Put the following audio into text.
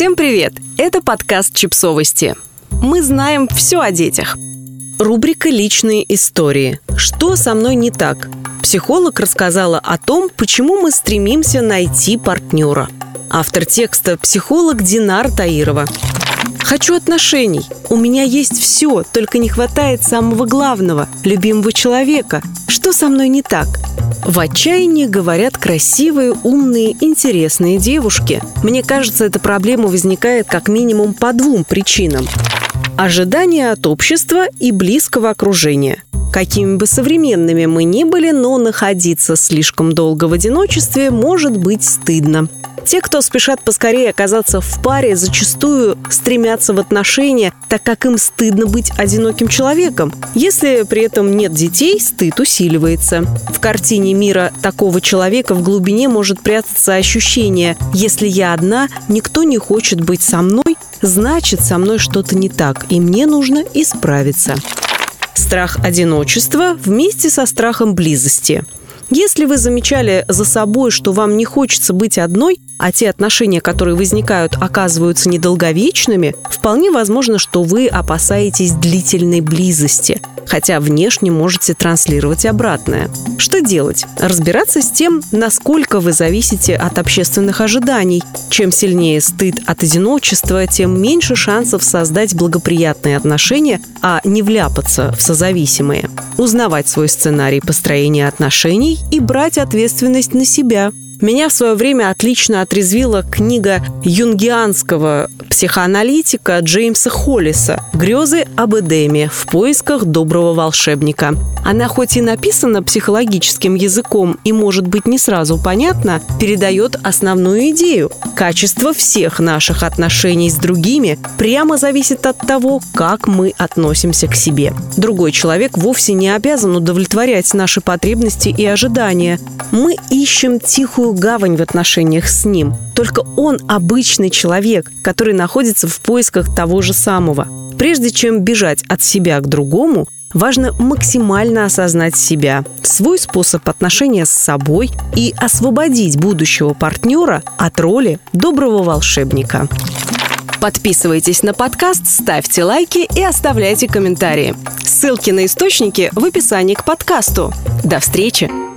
Всем привет! Это подкаст «Чипсовости». Мы знаем все о детях. Рубрика «Личные истории». Что со мной не так? Психолог рассказала о том, почему мы стремимся найти партнера. Автор текста – психолог Динар Таирова. Хочу отношений. У меня есть все, только не хватает самого главного – любимого человека. Что со мной не так? В отчаянии говорят красивые, умные, интересные девушки. Мне кажется, эта проблема возникает как минимум по двум причинам. Ожидания от общества и близкого окружения. Какими бы современными мы ни были, но находиться слишком долго в одиночестве может быть стыдно. Те, кто спешат поскорее оказаться в паре, зачастую стремятся в отношения, так как им стыдно быть одиноким человеком. Если при этом нет детей, стыд усиливается. В картине мира такого человека в глубине может прятаться ощущение «если я одна, никто не хочет быть со мной, значит, со мной что-то не так, и мне нужно исправиться». Страх одиночества вместе со страхом близости – если вы замечали за собой, что вам не хочется быть одной, а те отношения, которые возникают, оказываются недолговечными, вполне возможно, что вы опасаетесь длительной близости, хотя внешне можете транслировать обратное. Что делать? Разбираться с тем, насколько вы зависите от общественных ожиданий. Чем сильнее стыд от одиночества, тем меньше шансов создать благоприятные отношения, а не вляпаться в созависимые. Узнавать свой сценарий построения отношений и брать ответственность на себя – меня в свое время отлично отрезвила книга юнгианского психоаналитика Джеймса Холлиса «Грезы об Эдеме. В поисках доброго волшебника». Она хоть и написана психологическим языком и может быть не сразу понятна, передает основную идею. Качество всех наших отношений с другими прямо зависит от того, как мы относимся к себе. Другой человек вовсе не обязан удовлетворять наши потребности и ожидания. Мы ищем тихую гавань в отношениях с ним. Только он обычный человек, который находится в поисках того же самого. Прежде чем бежать от себя к другому, важно максимально осознать себя, свой способ отношения с собой и освободить будущего партнера от роли доброго волшебника. Подписывайтесь на подкаст, ставьте лайки и оставляйте комментарии. Ссылки на источники в описании к подкасту. До встречи!